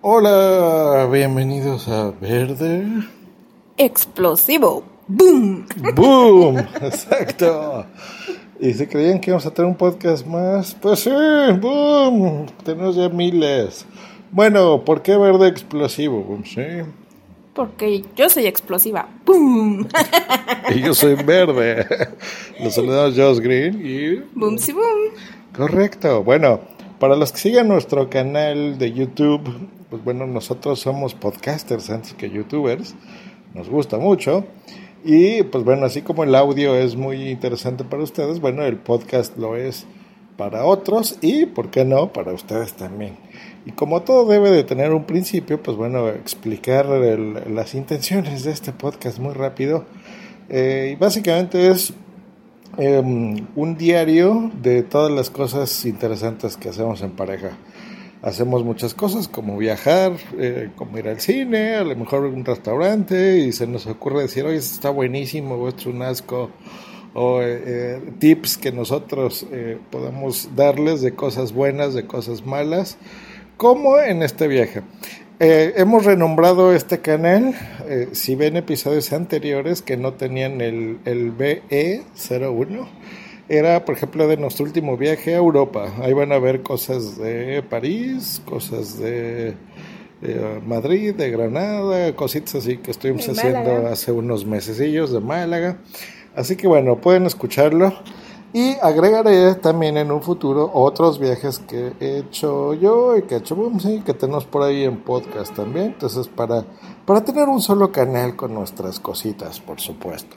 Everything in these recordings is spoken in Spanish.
Hola, bienvenidos a Verde. Explosivo. ¡Boom! ¡Boom! Exacto. Y si creían que íbamos a tener un podcast más, pues sí, ¡boom! Tenemos ya miles. Bueno, ¿por qué verde explosivo? Boom, sí. Porque yo soy explosiva. ¡Boom! Y yo soy verde. Los saludamos Josh Green y... ¡Boom, sí, boom! Correcto. Bueno, para los que sigan nuestro canal de YouTube, pues bueno, nosotros somos podcasters antes que youtubers. Nos gusta mucho. Y pues bueno, así como el audio es muy interesante para ustedes, bueno, el podcast lo es para otros y, ¿por qué no?, para ustedes también. Y como todo debe de tener un principio, pues bueno, explicar el- las intenciones de este podcast muy rápido. Eh, y básicamente es em, un diario de todas las cosas interesantes que hacemos en pareja. Hacemos muchas cosas como viajar, eh, como ir al cine, a lo mejor un restaurante y se nos ocurre decir, oye, esto está buenísimo, o esto es un asco, o eh, eh, tips que nosotros eh, podemos darles de cosas buenas, de cosas malas, como en este viaje. Eh, hemos renombrado este canal, eh, si ven episodios anteriores que no tenían el, el BE01, era por ejemplo de nuestro último viaje a Europa. Ahí van a ver cosas de París, cosas de Madrid, de Granada, cositas así que estuvimos De haciendo Málaga. hace unos mesecillos de Málaga. Así que bueno, pueden escucharlo. Y agregaré también en un futuro otros viajes que he hecho yo y que he hecho Bumsy, que tenemos por ahí en podcast también. Entonces, para, para tener un solo canal con nuestras cositas, por supuesto.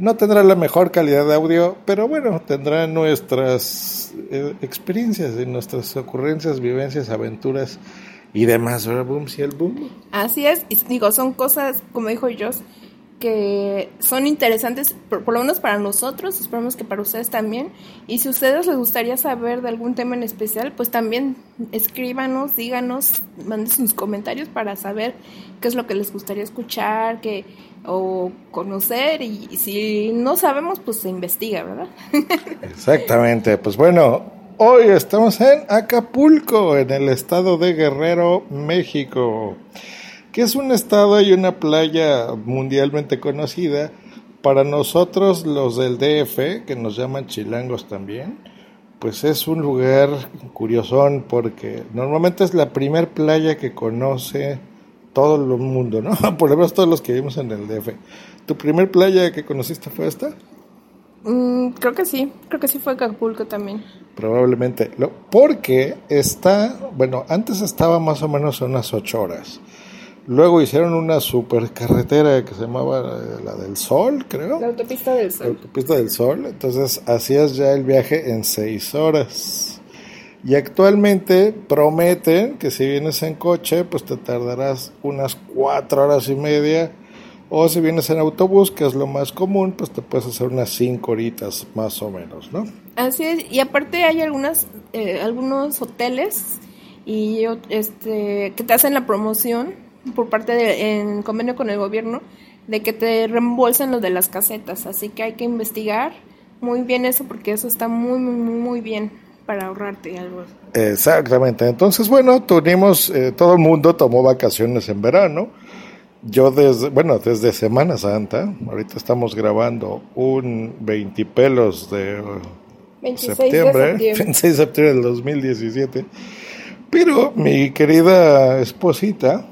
No tendrá la mejor calidad de audio, pero bueno, tendrá nuestras eh, experiencias y nuestras ocurrencias, vivencias, aventuras y demás. ¿Verdad, Bumsy? El boom. Así es, y digo, son cosas, como dijo Josh, que son interesantes, por, lo menos para nosotros, esperamos que para ustedes también. Y si a ustedes les gustaría saber de algún tema en especial, pues también escríbanos, díganos, manden sus comentarios para saber qué es lo que les gustaría escuchar, que o conocer y si no sabemos pues se investiga, ¿verdad? Exactamente, pues bueno, hoy estamos en Acapulco, en el estado de Guerrero, México, que es un estado y una playa mundialmente conocida. Para nosotros los del DF, que nos llaman chilangos también, pues es un lugar curiosón porque normalmente es la primer playa que conoce todo el mundo, ¿no? Por lo menos todos los que vivimos en el DF. ¿Tu primer playa que conociste fue esta? Mm, creo que sí, creo que sí fue Acapulco también. Probablemente. Porque está, bueno, antes estaba más o menos unas ocho horas. Luego hicieron una supercarretera que se llamaba eh, la del Sol, creo. La autopista del La Sol. autopista del Sol. Entonces hacías ya el viaje en seis horas. Y actualmente prometen que si vienes en coche, pues te tardarás unas cuatro horas y media. O si vienes en autobús, que es lo más común, pues te puedes hacer unas cinco horitas más o menos, ¿no? Así es, y aparte hay algunas, eh, algunos hoteles y este que te hacen la promoción por parte de, en convenio con el gobierno de que te reembolsan lo de las casetas, así que hay que investigar muy bien eso porque eso está muy muy muy bien para ahorrarte algo. Exactamente. Entonces, bueno, tuvimos, eh, todo el mundo tomó vacaciones en verano. Yo desde, bueno, desde Semana Santa, ahorita estamos grabando un 20 pelos de 26 septiembre, de septiembre. 26 de septiembre del 2017. Pero mi querida esposita,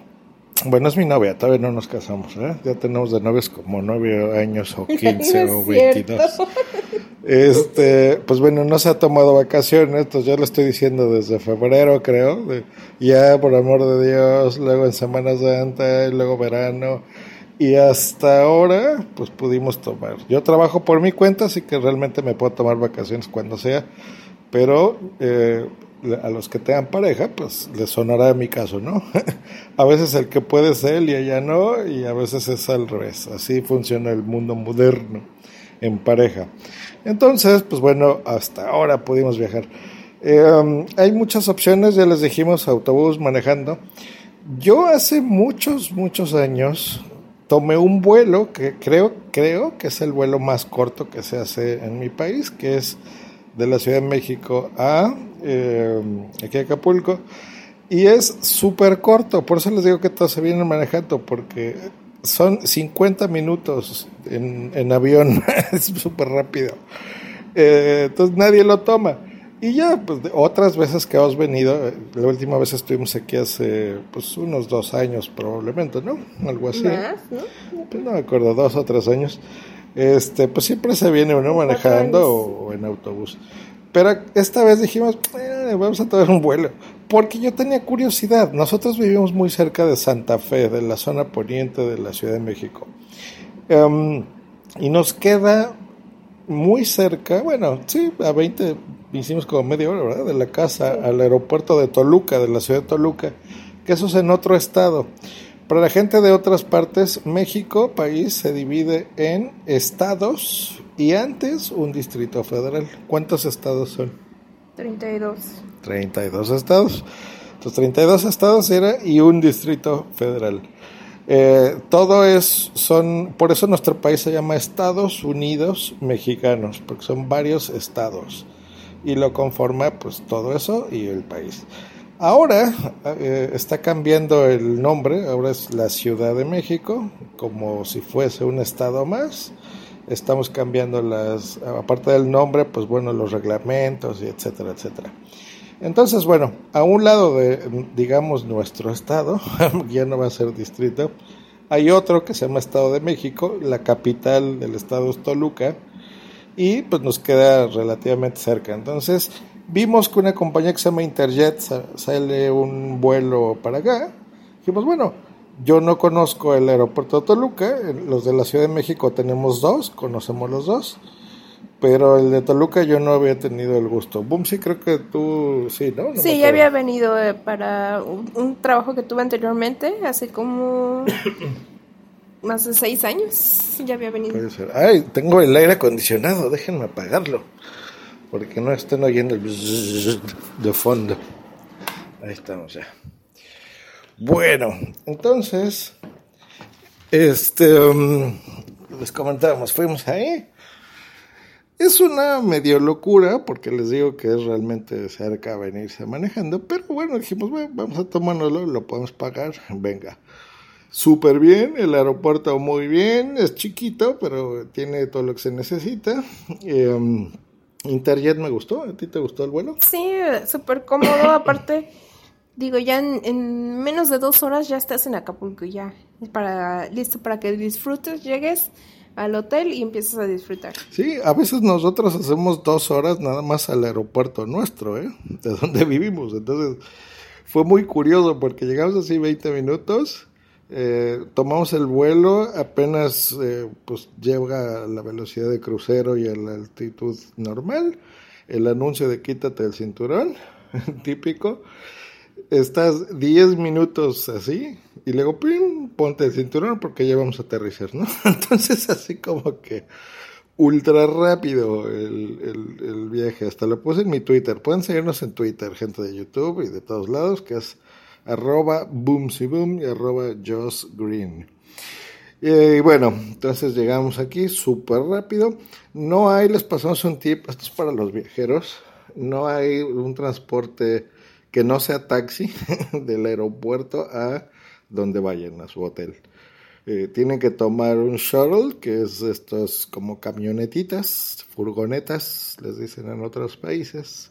bueno, es mi novia, todavía no nos casamos, ¿eh? Ya tenemos de novios como nueve años o 15 No o es 22. cierto. Este, pues bueno, no se ha tomado vacaciones, entonces yo le estoy diciendo desde febrero, creo, de, ya por amor de Dios, luego en Semana Santa, y luego verano, y hasta ahora, pues pudimos tomar. Yo trabajo por mi cuenta, así que realmente me puedo tomar vacaciones cuando sea, pero eh, a los que tengan pareja, pues les sonará mi caso, ¿no? a veces el que puede es él y ella no, y a veces es al revés. Así funciona el mundo moderno en pareja. Entonces, pues bueno, hasta ahora pudimos viajar. Eh, hay muchas opciones, ya les dijimos, autobús manejando. Yo hace muchos, muchos años tomé un vuelo que creo, creo que es el vuelo más corto que se hace en mi país, que es de la Ciudad de México a eh, aquí a Acapulco. Y es súper corto, por eso les digo que todos se vienen manejando, porque son 50 minutos en, en avión, es súper rápido. Eh, entonces nadie lo toma. Y ya, pues otras veces que hemos venido, la última vez estuvimos aquí hace pues unos dos años probablemente, ¿no? Algo así. ¿no? Pues no me acuerdo, dos o tres años. Este, pues siempre se viene uno manejando o, en autobús. Pero esta vez dijimos, eh, vamos a tomar un vuelo. Porque yo tenía curiosidad. Nosotros vivimos muy cerca de Santa Fe, de la zona poniente de la Ciudad de México. Um, y nos queda muy cerca, bueno, sí, a 20, hicimos como media hora, ¿verdad? De la casa al aeropuerto de Toluca, de la ciudad de Toluca, que eso es en otro estado. Para la gente de otras partes, México, país, se divide en estados y antes un distrito federal. ¿Cuántos estados son? 32. 32 estados. Entonces, 32 estados era y un distrito federal. Eh, todo es, son, por eso nuestro país se llama Estados Unidos Mexicanos, porque son varios estados y lo conforma pues todo eso y el país. Ahora eh, está cambiando el nombre, ahora es la Ciudad de México, como si fuese un estado más. Estamos cambiando las, aparte del nombre, pues bueno, los reglamentos y etcétera, etcétera. Entonces, bueno, a un lado de, digamos, nuestro estado, ya no va a ser distrito, hay otro que se llama Estado de México, la capital del estado es Toluca, y pues nos queda relativamente cerca. Entonces, vimos que una compañía que se llama Interjet sale un vuelo para acá. Dijimos, bueno, yo no conozco el aeropuerto de Toluca, los de la Ciudad de México tenemos dos, conocemos los dos pero el de Toluca yo no había tenido el gusto. Boom, sí, creo que tú, sí, ¿no? sí, ya había venido eh, para un, trabajo que tuve anteriormente, hace como más de seis años. Ya había venido. Ay, tengo el aire acondicionado, déjenme apagarlo. Porque no estén oyendo el de fondo. Ahí estamos ya. Bueno, entonces, este, um, les comentábamos, fuimos ahí es una medio locura, porque les digo que es realmente cerca venirse manejando, pero bueno, dijimos, bueno, vamos a tomárnoslo, lo podemos pagar, venga. Súper bien, el aeropuerto muy bien, es chiquito, pero tiene todo lo que se necesita. Eh, Interjet me gustó, ¿a ti te gustó el vuelo? Sí, súper cómodo, aparte, digo, ya en, en, menos de dos horas ya estás en Acapulco, ya, para, listo para que disfrutes, llegues al hotel y empiezas a disfrutar. Sí, a veces nosotros hacemos dos horas nada más al aeropuerto nuestro, ¿eh? De donde vivimos. Entonces fue muy curioso porque llegamos así 20 minutos, eh, tomamos el vuelo, apenas eh, pues llega a la velocidad de crucero y a la altitud normal, el anuncio de quítate el cinturón, típico estás 10 minutos así y luego ¡pim! ponte el cinturón porque ya vamos a aterrizar, ¿no? Entonces así como que ultra rápido el, el, viaje. Hasta lo puse en mi Twitter. Pueden seguirnos en Twitter, gente de YouTube y de todos lados, que es arroba boom y arroba Joss Green. Y bueno, entonces llegamos aquí súper rápido. No hay, les pasamos un tip, esto es para los viajeros, no hay un transporte que no sea taxi del aeropuerto a donde vayan, a su hotel. Eh, tienen que tomar un shuttle, que es estos como camionetitas, furgonetas, les dicen en otros países.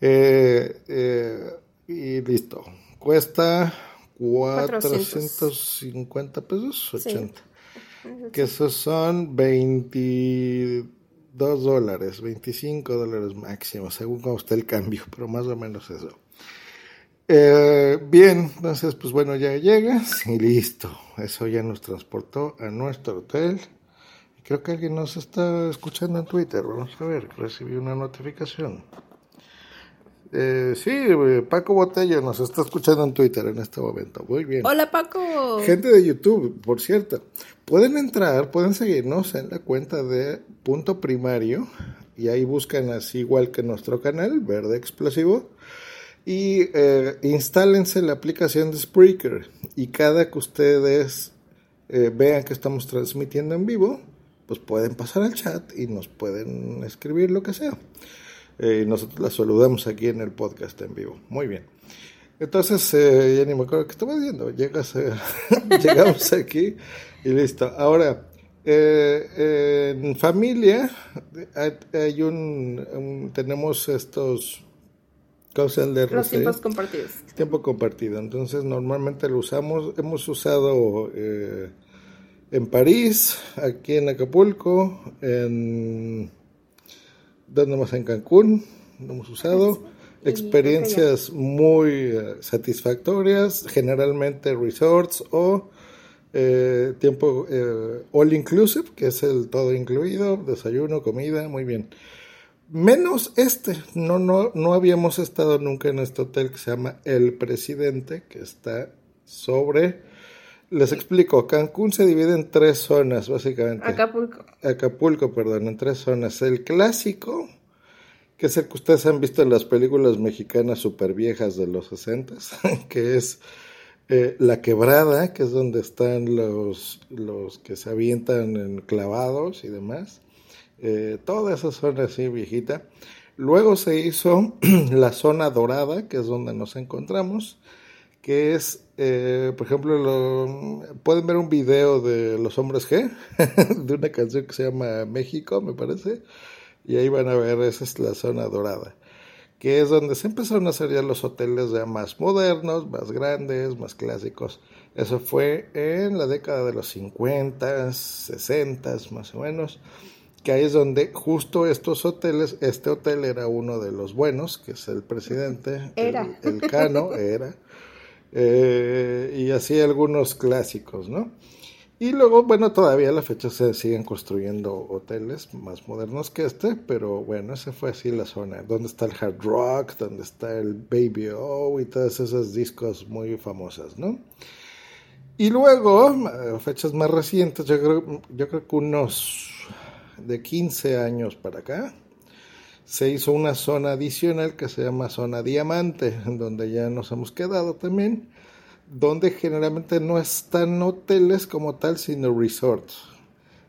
Eh, eh, y listo. Cuesta 450 pesos, 80. Que esos son 22 dólares, 25 dólares máximo, según como esté el cambio, pero más o menos eso. Eh, bien, entonces, pues bueno, ya llegas y listo. Eso ya nos transportó a nuestro hotel. Creo que alguien nos está escuchando en Twitter. Vamos a ver, recibí una notificación. Eh, sí, Paco Botello nos está escuchando en Twitter en este momento. Muy bien. Hola Paco. Gente de YouTube, por cierto, pueden entrar, pueden seguirnos en la cuenta de Punto Primario y ahí buscan así igual que nuestro canal, Verde Explosivo, y eh, instálense la aplicación de Spreaker y cada que ustedes eh, vean que estamos transmitiendo en vivo, pues pueden pasar al chat y nos pueden escribir lo que sea. Eh, nosotros la saludamos aquí en el podcast en vivo. Muy bien. Entonces, eh, ya ni me acuerdo qué estaba diciendo. Llegas, eh, llegamos aquí y listo. Ahora, eh, en familia hay, hay un, un- tenemos estos cosas de Los tiempos compartidos. tiempo compartido. Entonces, normalmente lo usamos, hemos usado eh, en París, aquí en Acapulco, en ¿dónde más? En Cancún, lo hemos usado. Experiencias muy eh, satisfactorias, generalmente resorts o eh, tiempo eh, all inclusive, que es el todo incluido, desayuno, comida, muy bien. Menos este, no, no, no habíamos estado nunca en este hotel que se llama El Presidente, que está sobre, les explico, Cancún se divide en tres zonas, básicamente. Acapulco. Acapulco, perdón, en tres zonas. El clásico, que es el que ustedes han visto en las películas mexicanas super viejas de los 60, que es eh, La Quebrada, que es donde están los, los que se avientan en clavados y demás. Eh, toda esa zona así viejita. Luego se hizo la zona dorada, que es donde nos encontramos, que es, eh, por ejemplo, lo- pueden ver un video de Los Hombres G, de una canción que se llama México, me parece, y ahí van a ver, esa es la zona dorada, que es donde se empezaron a hacer ya los hoteles ya más modernos, más grandes, más clásicos. Eso fue en la década de los 50, 60, más o menos que ahí es donde justo estos hoteles, este hotel era uno de los buenos, que es el presidente, Era. el, el Cano, era, eh, y así algunos clásicos, ¿no? Y luego, bueno, todavía a la fecha se siguen construyendo hoteles más modernos que este, pero bueno, esa fue así la zona, donde está el hard rock, donde está el Baby O y todos esos discos muy famosos, ¿no? Y luego, a fechas más recientes, yo creo, yo creo que unos de 15 años para acá, se hizo una zona adicional que se llama zona diamante, donde ya nos hemos quedado también, donde generalmente no están hoteles como tal, sino resorts.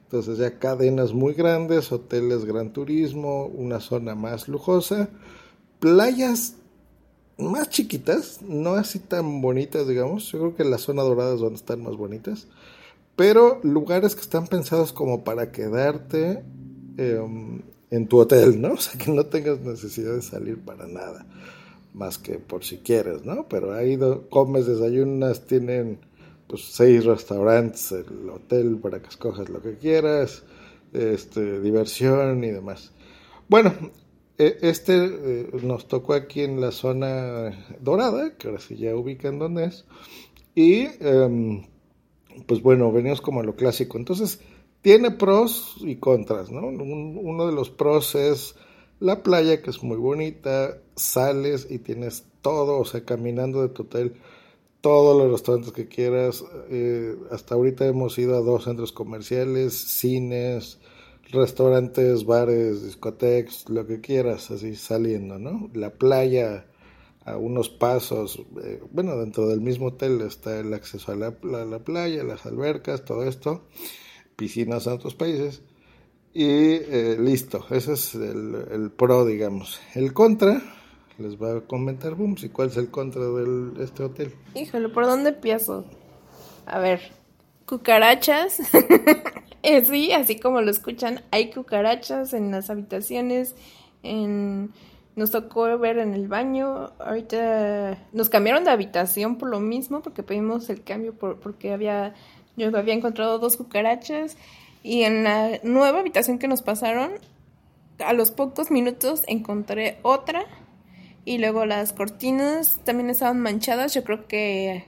Entonces ya cadenas muy grandes, hoteles gran turismo, una zona más lujosa, playas más chiquitas, no así tan bonitas, digamos. Yo creo que la zona dorada es donde están más bonitas. Pero lugares que están pensados como para quedarte eh, en tu hotel, ¿no? O sea, que no tengas necesidad de salir para nada. Más que por si quieres, ¿no? Pero ahí comes, desayunas, tienen pues seis restaurantes, el hotel para que escojas lo que quieras, este, diversión y demás. Bueno, e- este eh, nos tocó aquí en la zona dorada, que ahora sí ya ubican dónde es. Y em, pues bueno, venimos como a lo clásico. Entonces, tiene pros y contras, ¿no? Un- uno de los pros es la playa, que es muy bonita, sales y tienes todo, o sea, caminando de tu hotel, todos los restaurantes que quieras. Eh, hasta ahorita hemos ido a dos centros comerciales, cines, restaurantes, bares, discotecas, lo que quieras, así saliendo, ¿no? La playa a unos pasos, eh, bueno, dentro del mismo hotel está el acceso a la, la- la playa, las albercas, todo esto, piscinas en otros países, y eh, listo, ese es el, el pro, digamos. El contra, les va a comentar Booms, ¿y cuál es el contra de este hotel? Híjole, ¿por dónde empiezo? A ver, cucarachas. Eh, sí, así como lo escuchan, hay cucarachas en las habitaciones, en... Nos tocó ver en el baño, ahorita nos cambiaron de habitación por lo mismo, porque pedimos el cambio por, porque había, yo había encontrado dos cucarachas y en la nueva habitación que nos pasaron, a los pocos minutos encontré otra y luego las cortinas también estaban manchadas. Yo creo que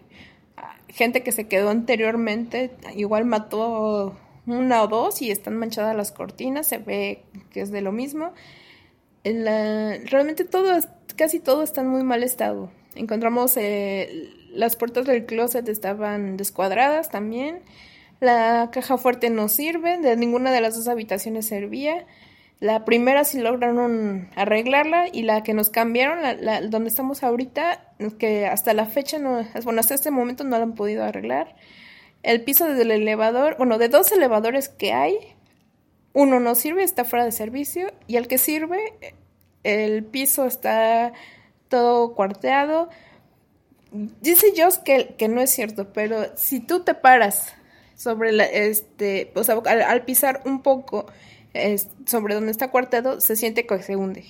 ah, gente que se quedó anteriormente igual mató una o dos y están manchadas las cortinas. Se ve que es de lo mismo. La- realmente todo casi todo está en muy mal estado. Encontramos eh, las puertas del closet estaban descuadradas también. La caja fuerte no sirve, de ninguna de las dos habitaciones servía. La primera sí lograron arreglarla y la que nos cambiaron, la, donde estamos ahorita, que hasta la fecha, no, bueno, hasta este momento no la han podido arreglar. El piso del elevador, bueno, de dos elevadores que hay, uno no sirve, está fuera de servicio y el que sirve, el piso está todo cuarteado. Dice Joss que, que no es cierto, pero si tú te paras sobre la, este, o sea, al, pisar un poco sobre donde está cuarteado, se siente que se hunde.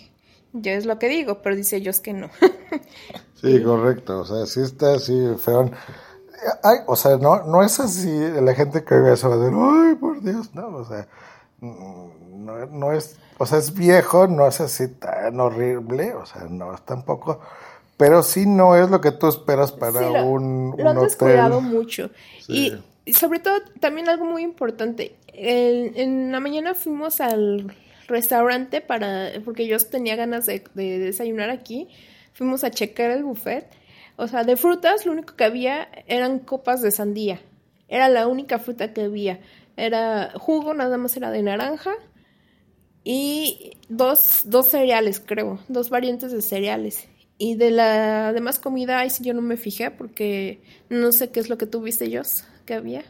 Yo es lo que digo, pero dice Joss que no. sí, correcto, o sea, sí está así. Ay, o sea, no, no es así, la gente que ve eso va a decir, ay, por Dios, no, o sea, no, no es, o sea, es viejo, no es así tan horrible, o sea, no es tampoco pero sí no es lo que tú esperas para un, lo han descuidado mucho. Y, sobre todo, también algo muy importante. en la mañana fuimos al restaurante para, porque yo tenía ganas de, desayunar aquí. Fuimos a checar el buffet. O sea, de frutas, lo único que había eran copas de sandía. Era la única fruta que había. Era jugo, nada más era de naranja. Y dos, dos cereales, creo. Dos variantes de cereales. Y de la demás comida, ahí sí yo no me fijé porque no sé qué es lo que tuviste, Jos, que había.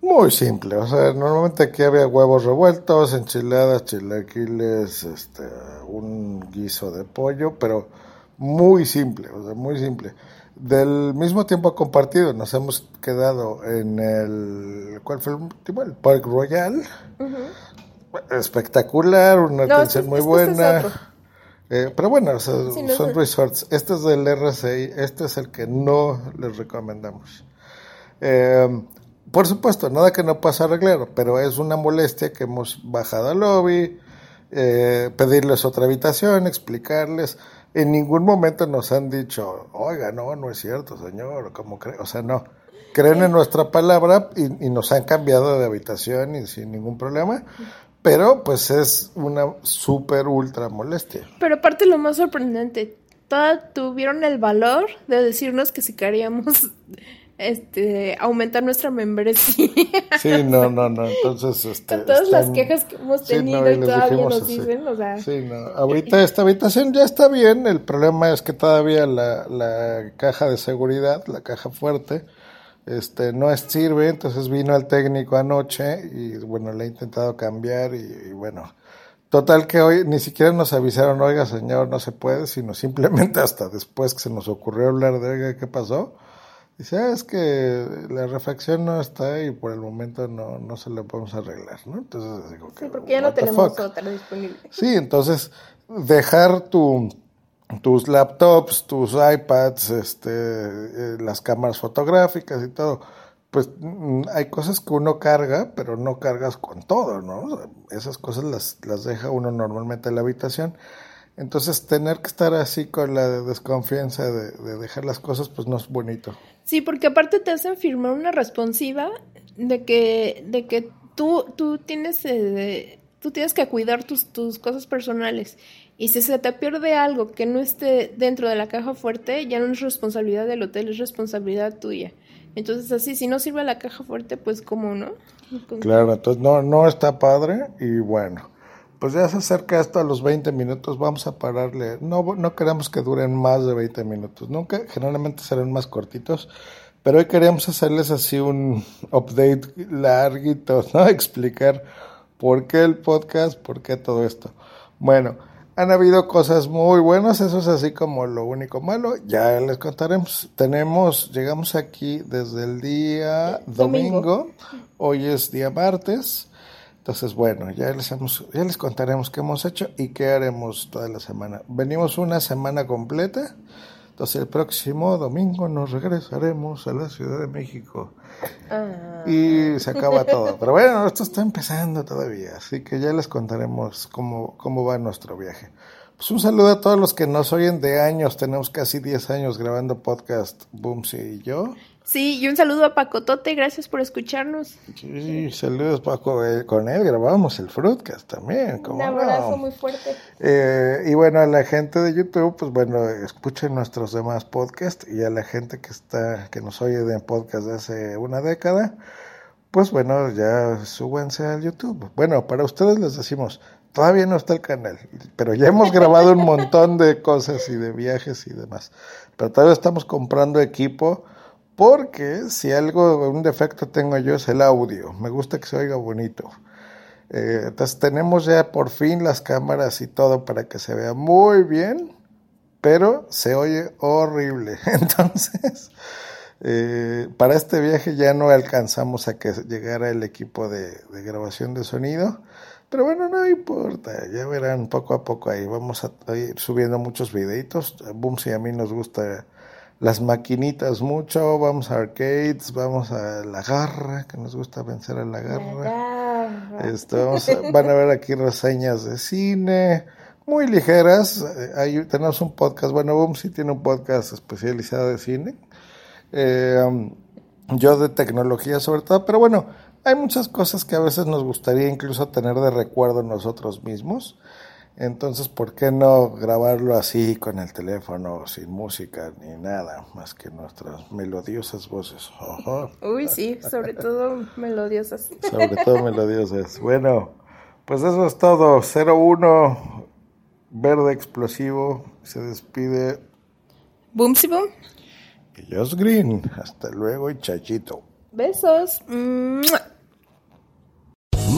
Muy simple, o sea, normalmente aquí había huevos revueltos, enchiladas, chilaquiles, este, un guiso de pollo, pero muy simple, o sea, muy simple. Del mismo tiempo compartido, nos hemos quedado en el, ¿cuál fue el último? El Park Royal. Espectacular, una atención muy buena. Eh, pero bueno, son resorts. Este es del RCI, este es el que no les recomendamos. Eh, por supuesto, nada que no pase arreglar, pero es una molestia que hemos bajado al lobby, eh, pedirles otra habitación, explicarles. En ningún momento nos han dicho, oiga, no, no es cierto, señor, ¿cómo cree? O sea, no. Creen en nuestra palabra y, y, nos han cambiado de habitación y sin ningún problema. Pero pues es una súper ultra molestia. Pero aparte lo más sorprendente, todas tuvieron el valor de decirnos que si queríamos este aumentar nuestra membresía. Sí, no, no, no, entonces este, Con todas las quejas que hemos tenido y, todavía nos dicen, o sea, Sí, no, ahorita esta habitación ya está bien, el problema es que todavía la, la caja de seguridad, la caja fuerte, este no sirve, entonces vino el técnico anoche y bueno, le he intentado cambiar y, bueno, total que hoy ni siquiera nos avisaron, oiga señor, no se puede, sino simplemente hasta después que se nos ocurrió hablar de, oiga, ¿qué pasó? Dice, ah, es que la refacción no está y por el momento no, no se la podemos arreglar, ¿no? Entonces digo que... Sí, porque ya no tenemos otra disponible. Sí, entonces dejar tu tus laptops, tus iPads, este, eh, las cámaras fotográficas y todo. Pues mm, hay cosas que uno carga, pero no cargas con todo, ¿no? Esas cosas las, las deja uno normalmente en la habitación. Entonces, tener que estar así con la desconfianza de, dejar las cosas, pues no es bonito. Sí, porque aparte te hacen firmar una responsiva de que, de que tú, tú tienes, eh, tú tienes que cuidar tus, tus cosas personales y si se te pierde algo que no esté dentro de la caja fuerte, ya no es responsabilidad del hotel, es responsabilidad tuya. Entonces así, si no sirve la caja fuerte, pues cómo no. Claro, entonces no, no está padre y bueno, pues ya se acerca esto a los 20 minutos, vamos a pararle. No, no queremos que duren más de 20 minutos, nunca, generalmente serán más cortitos, pero hoy queríamos hacerles así un update larguito, ¿no? Explicar por qué el podcast, por qué todo esto. Bueno, han habido cosas muy buenas, eso es así como lo único malo. Ya les contaremos. Tenemos, llegamos aquí desde el día domingo. Hoy es día martes. Entonces, bueno, ya les, hemos, ya les contaremos qué hemos hecho y qué haremos toda la semana. Venimos una semana completa. Entonces, el próximo domingo nos regresaremos a la Ciudad de México. Ah. Y se acaba todo. Pero bueno, esto está empezando todavía, así que ya les contaremos cómo, cómo va nuestro viaje. Pues un saludo a todos los que nos oyen de años. Tenemos casi 10 años grabando podcast, Boomsy y yo. Sí, y un saludo a Pacotote, gracias por escucharnos. Sí, saludos Paco, eh, con él grabamos el Fruitcast también. Un abrazo muy fuerte. Eh, y bueno, a la gente de YouTube, pues bueno, escuchen nuestros demás podcasts y a la gente que está, que nos oye de podcast de hace una década, pues bueno, ya súbanse al YouTube. Bueno, para ustedes les decimos, todavía no está el canal, pero ya hemos grabado un montón de cosas y de viajes y demás. Pero todavía estamos comprando equipo porque si algo, un defecto tengo yo es el audio. Me gusta que se oiga bonito. Eh, entonces tenemos ya por fin las cámaras y todo para que se vea muy bien, pero se oye horrible. Entonces, eh, para este viaje ya no alcanzamos a que llegara el equipo de, grabación de sonido. Pero bueno, no importa, ya verán poco a poco ahí. Vamos a ir subiendo muchos videitos. Boom, si a mí nos gusta las maquinitas mucho, vamos a arcades, vamos a la garra, que nos gusta vencer a la garra. Esto, van a ver aquí reseñas de cine, muy ligeras. Hay, tenemos un podcast, bueno, Boom sí tiene un podcast especializado de cine. Eh, um, yo de tecnología sobre todo, pero bueno, hay muchas cosas que a veces nos gustaría incluso tener de recuerdo nosotros mismos. Entonces, ¿por qué no grabarlo así con el teléfono, sin música ni nada, más que nuestras melodiosas voces? Uy, sí, sobre todo melodiosas. Sobre todo melodiosas. Bueno, pues eso es todo. 01, verde explosivo, se despide. Boomsy Boom. Y Josh Green. Hasta luego y chachito. Besos.